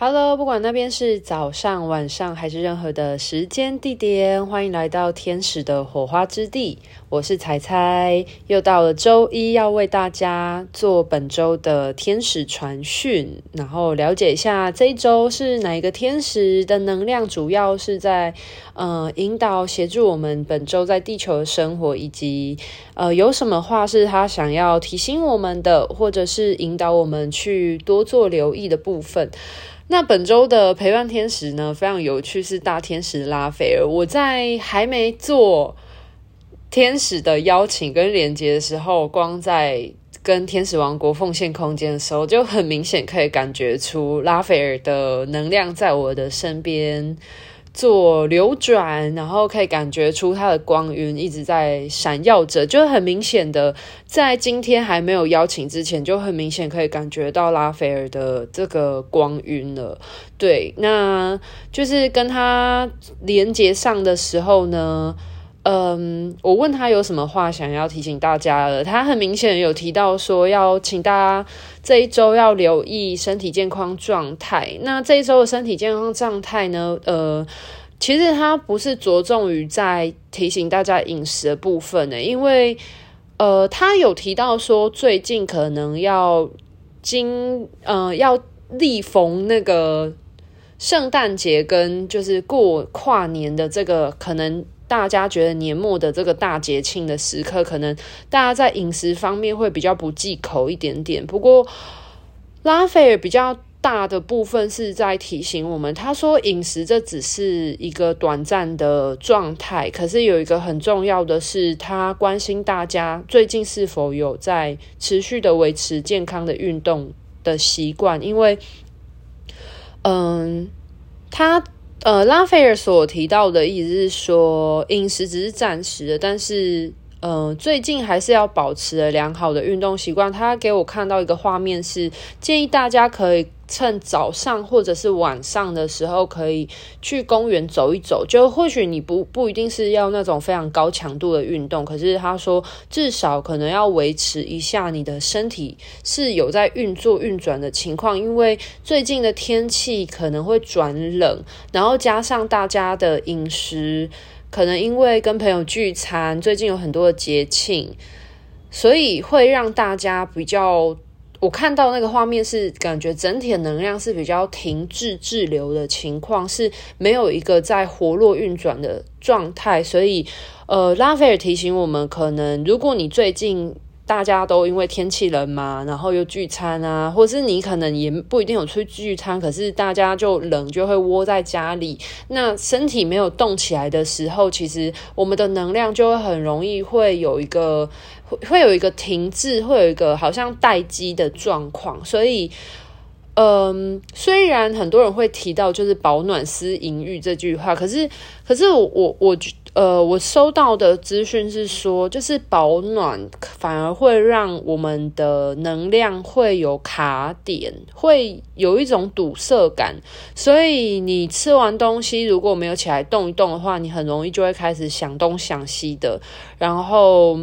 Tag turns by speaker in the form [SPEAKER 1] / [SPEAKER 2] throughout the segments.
[SPEAKER 1] Hello，不管那边是早上、晚上还是任何的时间地点，欢迎来到天使的火花之地。我是彩彩，又到了周一，要为大家做本周的天使传讯，然后了解一下这一周是哪一个天使的能量，主要是在呃引导、协助我们本周在地球的生活，以及呃有什么话是他想要提醒我们的，或者是引导我们去多做留意的部分。那本周的陪伴天使呢，非常有趣，是大天使拉斐尔。我在还没做天使的邀请跟连接的时候，光在跟天使王国奉献空间的时候，就很明显可以感觉出拉斐尔的能量在我的身边。做流转，然后可以感觉出它的光晕一直在闪耀着，就很明显的，在今天还没有邀请之前，就很明显可以感觉到拉斐尔的这个光晕了。对，那就是跟他连接上的时候呢。嗯，我问他有什么话想要提醒大家了，他很明显有提到说要请大家这一周要留意身体健康状态。那这一周的身体健康状态呢？呃，其实他不是着重于在提醒大家饮食的部分呢，因为呃，他有提到说最近可能要经呃要历逢那个圣诞节跟就是过跨年的这个可能。大家觉得年末的这个大节庆的时刻，可能大家在饮食方面会比较不忌口一点点。不过，拉斐尔比较大的部分是在提醒我们，他说饮食这只是一个短暂的状态，可是有一个很重要的是，他关心大家最近是否有在持续的维持健康的运动的习惯，因为，嗯，他。呃，拉斐尔所提到的意思是说，饮食只是暂时的，但是呃，最近还是要保持良好的运动习惯。他给我看到一个画面是，建议大家可以。趁早上或者是晚上的时候，可以去公园走一走。就或许你不不一定是要那种非常高强度的运动，可是他说至少可能要维持一下你的身体是有在运作运转的情况。因为最近的天气可能会转冷，然后加上大家的饮食，可能因为跟朋友聚餐，最近有很多的节庆，所以会让大家比较。我看到那个画面是感觉整体的能量是比较停滞滞留的情况，是没有一个在活络运转的状态，所以呃，拉斐尔提醒我们，可能如果你最近。大家都因为天气冷嘛，然后又聚餐啊，或者是你可能也不一定有出去聚餐，可是大家就冷，就会窝在家里。那身体没有动起来的时候，其实我们的能量就会很容易会有一个会会有一个停滞，会有一个好像待机的状况。所以，嗯，虽然很多人会提到就是保暖思淫欲这句话，可是可是我我。呃，我收到的资讯是说，就是保暖反而会让我们的能量会有卡点，会有一种堵塞感。所以你吃完东西如果没有起来动一动的话，你很容易就会开始想东想西的，然后，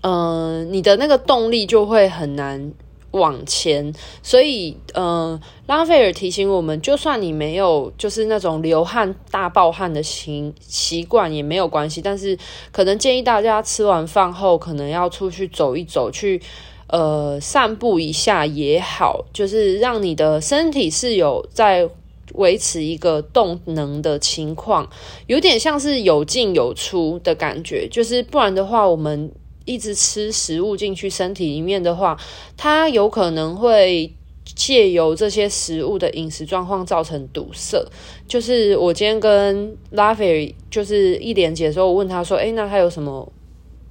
[SPEAKER 1] 嗯、你的那个动力就会很难。往前，所以，嗯、呃，拉斐尔提醒我们，就算你没有就是那种流汗大爆汗的习习惯也没有关系，但是可能建议大家吃完饭后，可能要出去走一走，去呃散步一下也好，就是让你的身体是有在维持一个动能的情况，有点像是有进有出的感觉，就是不然的话，我们。一直吃食物进去身体里面的话，它有可能会借由这些食物的饮食状况造成堵塞。就是我今天跟拉斐尔就是一连结的时候，我问他说：“诶，那他有什么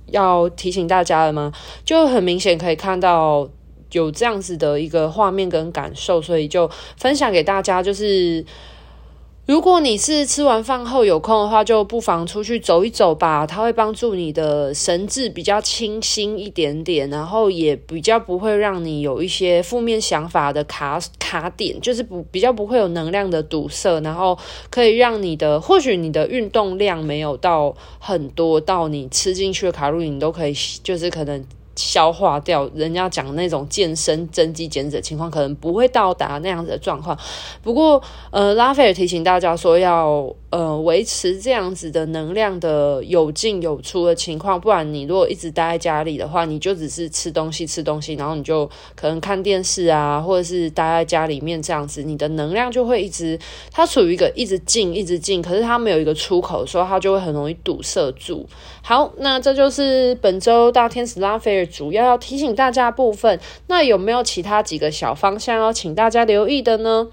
[SPEAKER 1] 要提醒大家的吗？”就很明显可以看到有这样子的一个画面跟感受，所以就分享给大家，就是。如果你是吃完饭后有空的话，就不妨出去走一走吧。它会帮助你的神志比较清新一点点，然后也比较不会让你有一些负面想法的卡卡点，就是不比较不会有能量的堵塞，然后可以让你的或许你的运动量没有到很多，到你吃进去的卡路里你都可以，就是可能消化掉。人家讲那种健身增肌减脂的情况，可能不会到达那样子的状况。不过，呃，拉斐尔提醒大家说要。呃，维持这样子的能量的有进有出的情况，不然你如果一直待在家里的话，你就只是吃东西吃东西，然后你就可能看电视啊，或者是待在家里面这样子，你的能量就会一直它处于一个一直进一直进，可是它没有一个出口，所以它就会很容易堵塞住。好，那这就是本周大天使拉斐尔主要要提醒大家部分。那有没有其他几个小方向要请大家留意的呢？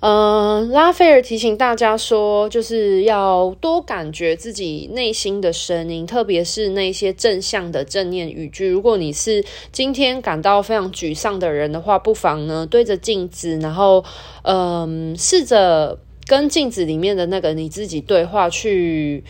[SPEAKER 1] 嗯，拉斐尔提醒大家说，就是要多感觉自己内心的声音，特别是那些正向的正念语句。如果你是今天感到非常沮丧的人的话，不妨呢对着镜子，然后嗯，试着跟镜子里面的那个你自己对话去。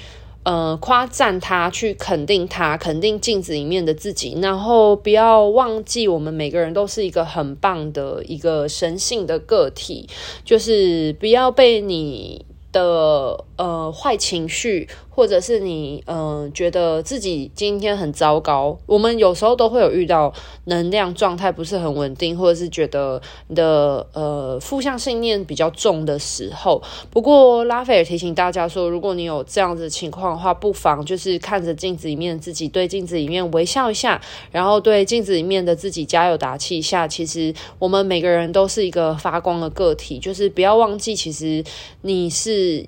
[SPEAKER 1] 呃，夸赞他，去肯定他，肯定镜子里面的自己，然后不要忘记，我们每个人都是一个很棒的一个神性的个体，就是不要被你的呃坏情绪。或者是你嗯、呃、觉得自己今天很糟糕，我们有时候都会有遇到能量状态不是很稳定，或者是觉得你的呃负向信念比较重的时候。不过拉斐尔提醒大家说，如果你有这样子情况的话，不妨就是看着镜子里面自己，对镜子里面微笑一下，然后对镜子里面的自己加油打气一下。其实我们每个人都是一个发光的个体，就是不要忘记，其实你是。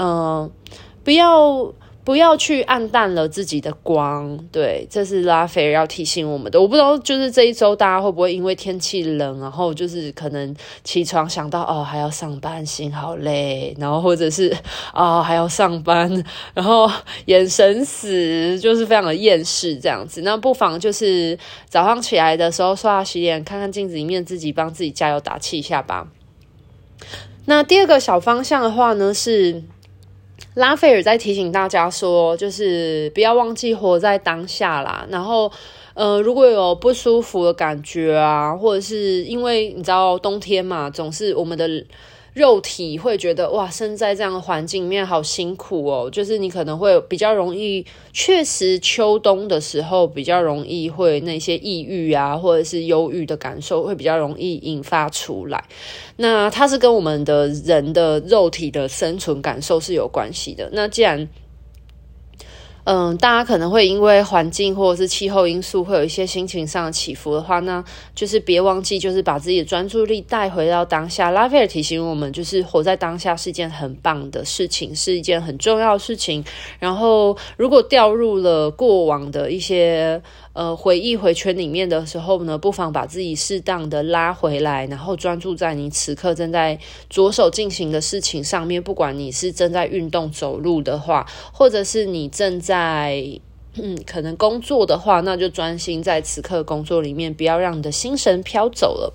[SPEAKER 1] 呃不要不要去暗淡了自己的光，对，这是拉斐尔要提醒我们的。我不知道，就是这一周大家会不会因为天气冷，然后就是可能起床想到哦还要上班，心好累，然后或者是哦还要上班，然后眼神死，就是非常的厌世这样子。那不妨就是早上起来的时候刷牙洗脸，看看镜子里面自己，帮自己加油打气一下吧。那第二个小方向的话呢是。拉斐尔在提醒大家说，就是不要忘记活在当下啦。然后，呃，如果有不舒服的感觉啊，或者是因为你知道冬天嘛，总是我们的。肉体会觉得哇，生在这样的环境里面好辛苦哦。就是你可能会比较容易，确实秋冬的时候比较容易会那些抑郁啊，或者是忧郁的感受会比较容易引发出来。那它是跟我们的人的肉体的生存感受是有关系的。那既然嗯，大家可能会因为环境或者是气候因素，会有一些心情上起伏的话，那就是别忘记，就是把自己的专注力带回到当下。拉斐尔提醒我们，就是活在当下是一件很棒的事情，是一件很重要的事情。然后，如果掉入了过往的一些。呃，回忆回圈里面的时候呢，不妨把自己适当的拉回来，然后专注在你此刻正在着手进行的事情上面。不管你是正在运动走路的话，或者是你正在嗯可能工作的话，那就专心在此刻工作里面，不要让你的心神飘走了。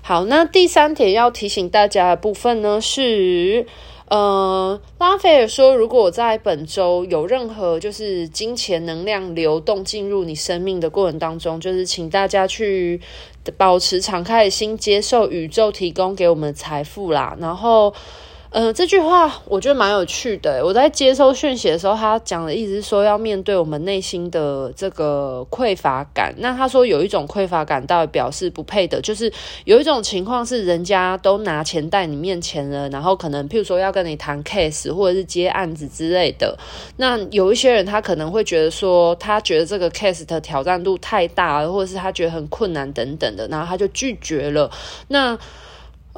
[SPEAKER 1] 好，那第三点要提醒大家的部分呢是。呃，拉斐尔说，如果在本周有任何就是金钱能量流动进入你生命的过程当中，就是请大家去保持敞开的心，接受宇宙提供给我们的财富啦，然后。呃，这句话我觉得蛮有趣的。我在接收讯息的时候，他讲的意思是说要面对我们内心的这个匮乏感。那他说有一种匮乏感，代表示不配的，就是有一种情况是人家都拿钱在你面前了，然后可能譬如说要跟你谈 case 或者是接案子之类的。那有一些人他可能会觉得说，他觉得这个 case 的挑战度太大，或者是他觉得很困难等等的，然后他就拒绝了。那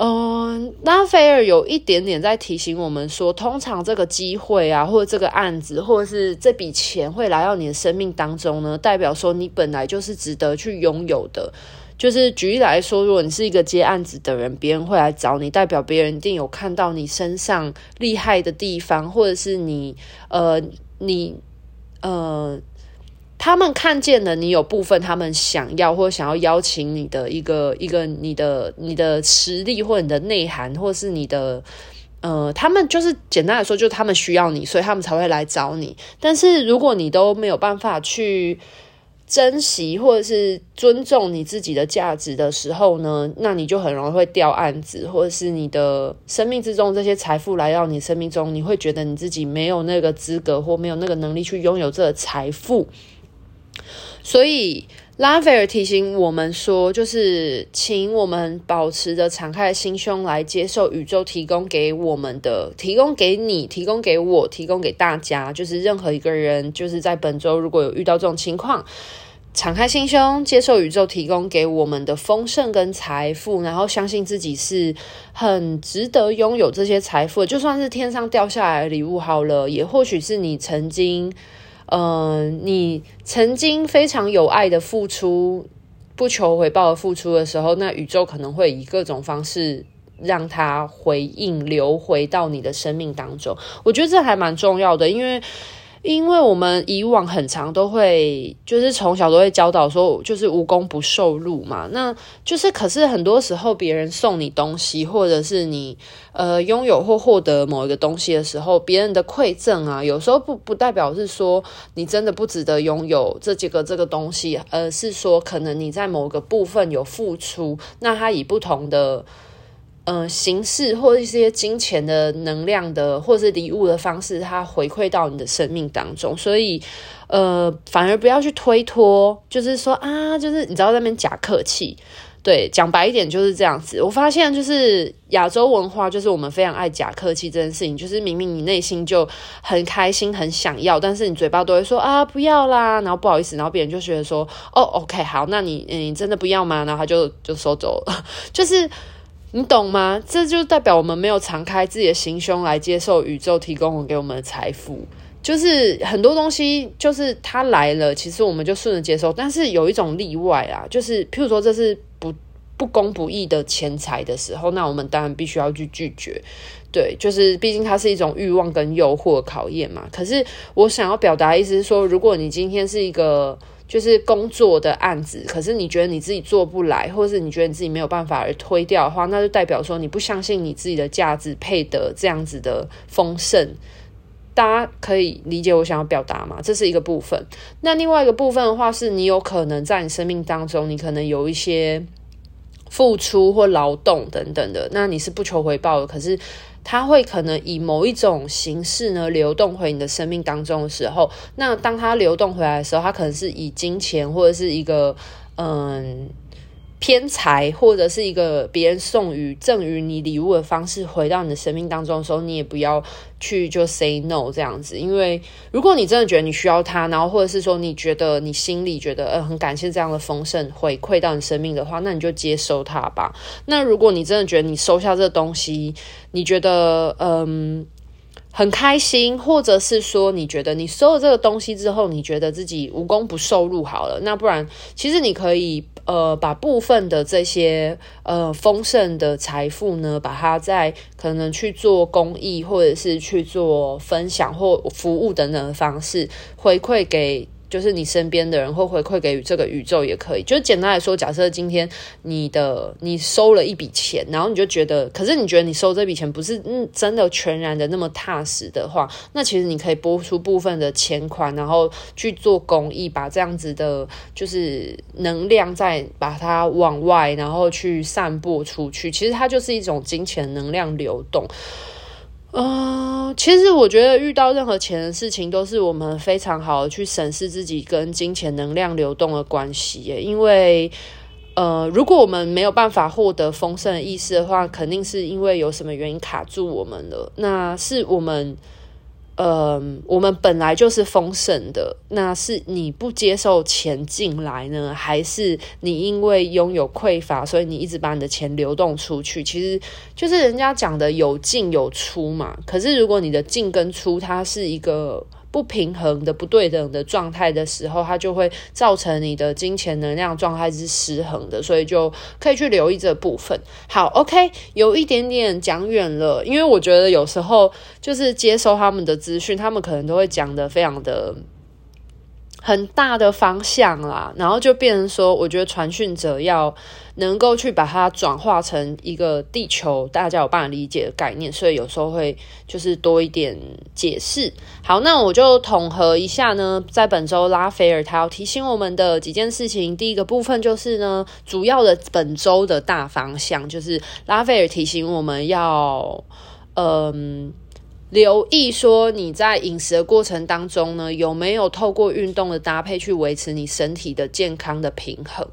[SPEAKER 1] 嗯，拉斐尔有一点点在提醒我们说，通常这个机会啊，或者这个案子，或者是这笔钱会来到你的生命当中呢，代表说你本来就是值得去拥有的。就是举例来说，如果你是一个接案子的人，别人会来找你，代表别人一定有看到你身上厉害的地方，或者是你呃，你呃。他们看见了你有部分，他们想要或想要邀请你的一个一个你的你的实力或你的内涵，或是你的呃，他们就是简单来说，就是他们需要你，所以他们才会来找你。但是如果你都没有办法去珍惜或者是尊重你自己的价值的时候呢，那你就很容易会掉案子，或者是你的生命之中这些财富来到你生命中，你会觉得你自己没有那个资格或没有那个能力去拥有这个财富。所以拉斐尔提醒我们说，就是请我们保持着敞开的心胸来接受宇宙提供给我们的，提供给你，提供给我，提供给大家，就是任何一个人，就是在本周如果有遇到这种情况。敞开心胸，接受宇宙提供给我们的丰盛跟财富，然后相信自己是很值得拥有这些财富。就算是天上掉下来的礼物好了，也或许是你曾经，呃，你曾经非常有爱的付出，不求回报的付出的时候，那宇宙可能会以各种方式让它回应，流回到你的生命当中。我觉得这还蛮重要的，因为。因为我们以往很常都会，就是从小都会教导说，就是无功不受禄嘛。那就是，可是很多时候别人送你东西，或者是你呃拥有或获得某一个东西的时候，别人的馈赠啊，有时候不不代表是说你真的不值得拥有这几个这个东西，而是说可能你在某个部分有付出，那他以不同的。嗯、呃，形式或一些金钱的能量的，或是礼物的方式，它回馈到你的生命当中。所以，呃，反而不要去推脱，就是说啊，就是你知道那边假客气。对，讲白一点就是这样子。我发现就是亚洲文化，就是我们非常爱假客气这件事情。就是明明你内心就很开心、很想要，但是你嘴巴都会说啊不要啦，然后不好意思，然后别人就觉得说哦，OK，好，那你你真的不要吗？然后他就就收走了，就是。你懂吗？这就代表我们没有敞开自己的心胸来接受宇宙提供给我们的财富。就是很多东西，就是它来了，其实我们就顺着接受。但是有一种例外啊，就是譬如说这是不不公不义的钱财的时候，那我们当然必须要去拒绝。对，就是毕竟它是一种欲望跟诱惑考验嘛。可是我想要表达的意思是说，如果你今天是一个。就是工作的案子，可是你觉得你自己做不来，或者是你觉得你自己没有办法而推掉的话，那就代表说你不相信你自己的价值配得这样子的丰盛。大家可以理解我想要表达吗？这是一个部分。那另外一个部分的话，是你有可能在你生命当中，你可能有一些付出或劳动等等的，那你是不求回报的，可是。它会可能以某一种形式呢流动回你的生命当中的时候，那当它流动回来的时候，它可能是以金钱或者是一个嗯。偏财或者是一个别人送予赠予你礼物的方式回到你的生命当中的时候，你也不要去就 say no 这样子，因为如果你真的觉得你需要它，然后或者是说你觉得你心里觉得呃很感谢这样的丰盛回馈到你生命的话，那你就接收它吧。那如果你真的觉得你收下这东西，你觉得嗯。很开心，或者是说你觉得你收了这个东西之后，你觉得自己无功不受禄好了，那不然其实你可以呃把部分的这些呃丰盛的财富呢，把它在可能去做公益，或者是去做分享或服务等等的方式回馈给。就是你身边的人会回馈给这个宇宙也可以。就简单来说，假设今天你的你收了一笔钱，然后你就觉得，可是你觉得你收这笔钱不是嗯真的全然的那么踏实的话，那其实你可以拨出部分的钱款，然后去做公益，把这样子的，就是能量再把它往外，然后去散播出去。其实它就是一种金钱能量流动。嗯，其实我觉得遇到任何钱的事情，都是我们非常好的去审视自己跟金钱能量流动的关系耶。因为，呃，如果我们没有办法获得丰盛的意识的话，肯定是因为有什么原因卡住我们了。那是我们。嗯，我们本来就是丰盛的，那是你不接受钱进来呢，还是你因为拥有匮乏，所以你一直把你的钱流动出去？其实就是人家讲的有进有出嘛。可是如果你的进跟出，它是一个。不平衡的、不对等的状态的时候，它就会造成你的金钱能量状态是失衡的，所以就可以去留意这部分。好，OK，有一点点讲远了，因为我觉得有时候就是接收他们的资讯，他们可能都会讲得非常的。很大的方向啦，然后就变成说，我觉得传讯者要能够去把它转化成一个地球大家有办法理解的概念，所以有时候会就是多一点解释。好，那我就统合一下呢，在本周拉斐尔他要提醒我们的几件事情。第一个部分就是呢，主要的本周的大方向就是拉斐尔提醒我们要，嗯。留意说你在饮食的过程当中呢，有没有透过运动的搭配去维持你身体的健康的平衡。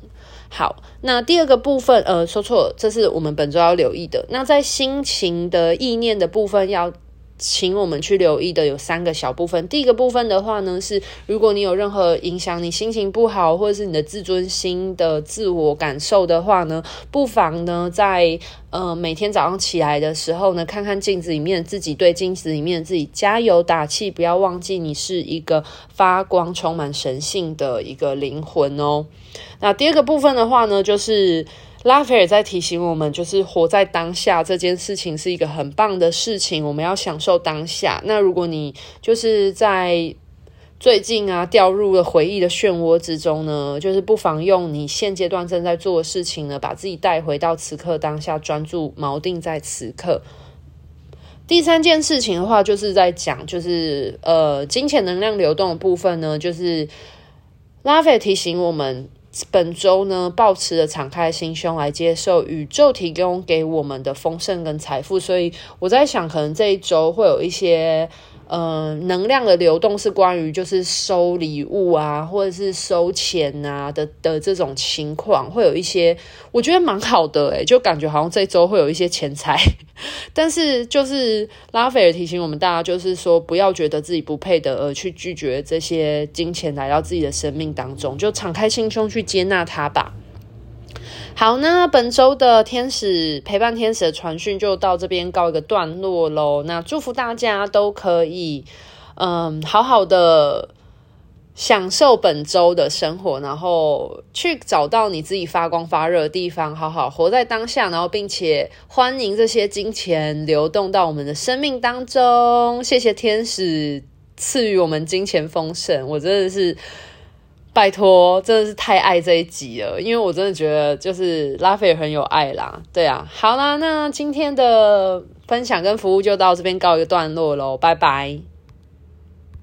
[SPEAKER 1] 好，那第二个部分，呃，说错了，这是我们本周要留意的。那在心情的意念的部分要。请我们去留意的有三个小部分。第一个部分的话呢，是如果你有任何影响你心情不好，或者是你的自尊心的自我感受的话呢，不妨呢在呃每天早上起来的时候呢，看看镜子里面自己，对镜子里面自己加油打气，不要忘记你是一个发光、充满神性的一个灵魂哦。那第二个部分的话呢，就是。拉斐尔在提醒我们，就是活在当下这件事情是一个很棒的事情，我们要享受当下。那如果你就是在最近啊掉入了回忆的漩涡之中呢，就是不妨用你现阶段正在做的事情呢，把自己带回到此刻当下，专注锚定在此刻。第三件事情的话，就是在讲，就是呃金钱能量流动的部分呢，就是拉斐提醒我们。本周呢，抱持着敞开心胸来接受宇宙提供给我们的丰盛跟财富，所以我在想，可能这一周会有一些。呃，能量的流动是关于就是收礼物啊，或者是收钱啊的的这种情况，会有一些我觉得蛮好的诶，就感觉好像这周会有一些钱财，但是就是拉斐尔提醒我们大家，就是说不要觉得自己不配得而去拒绝这些金钱来到自己的生命当中，就敞开心胸去接纳它吧。好，那本周的天使陪伴天使的传讯就到这边告一个段落喽。那祝福大家都可以，嗯，好好的享受本周的生活，然后去找到你自己发光发热的地方，好好活在当下，然后并且欢迎这些金钱流动到我们的生命当中。谢谢天使赐予我们金钱丰盛，我真的是。拜托，真的是太爱这一集了，因为我真的觉得就是拉斐尔很有爱啦，对啊，好啦，那今天的分享跟服务就到这边告一个段落喽，拜拜。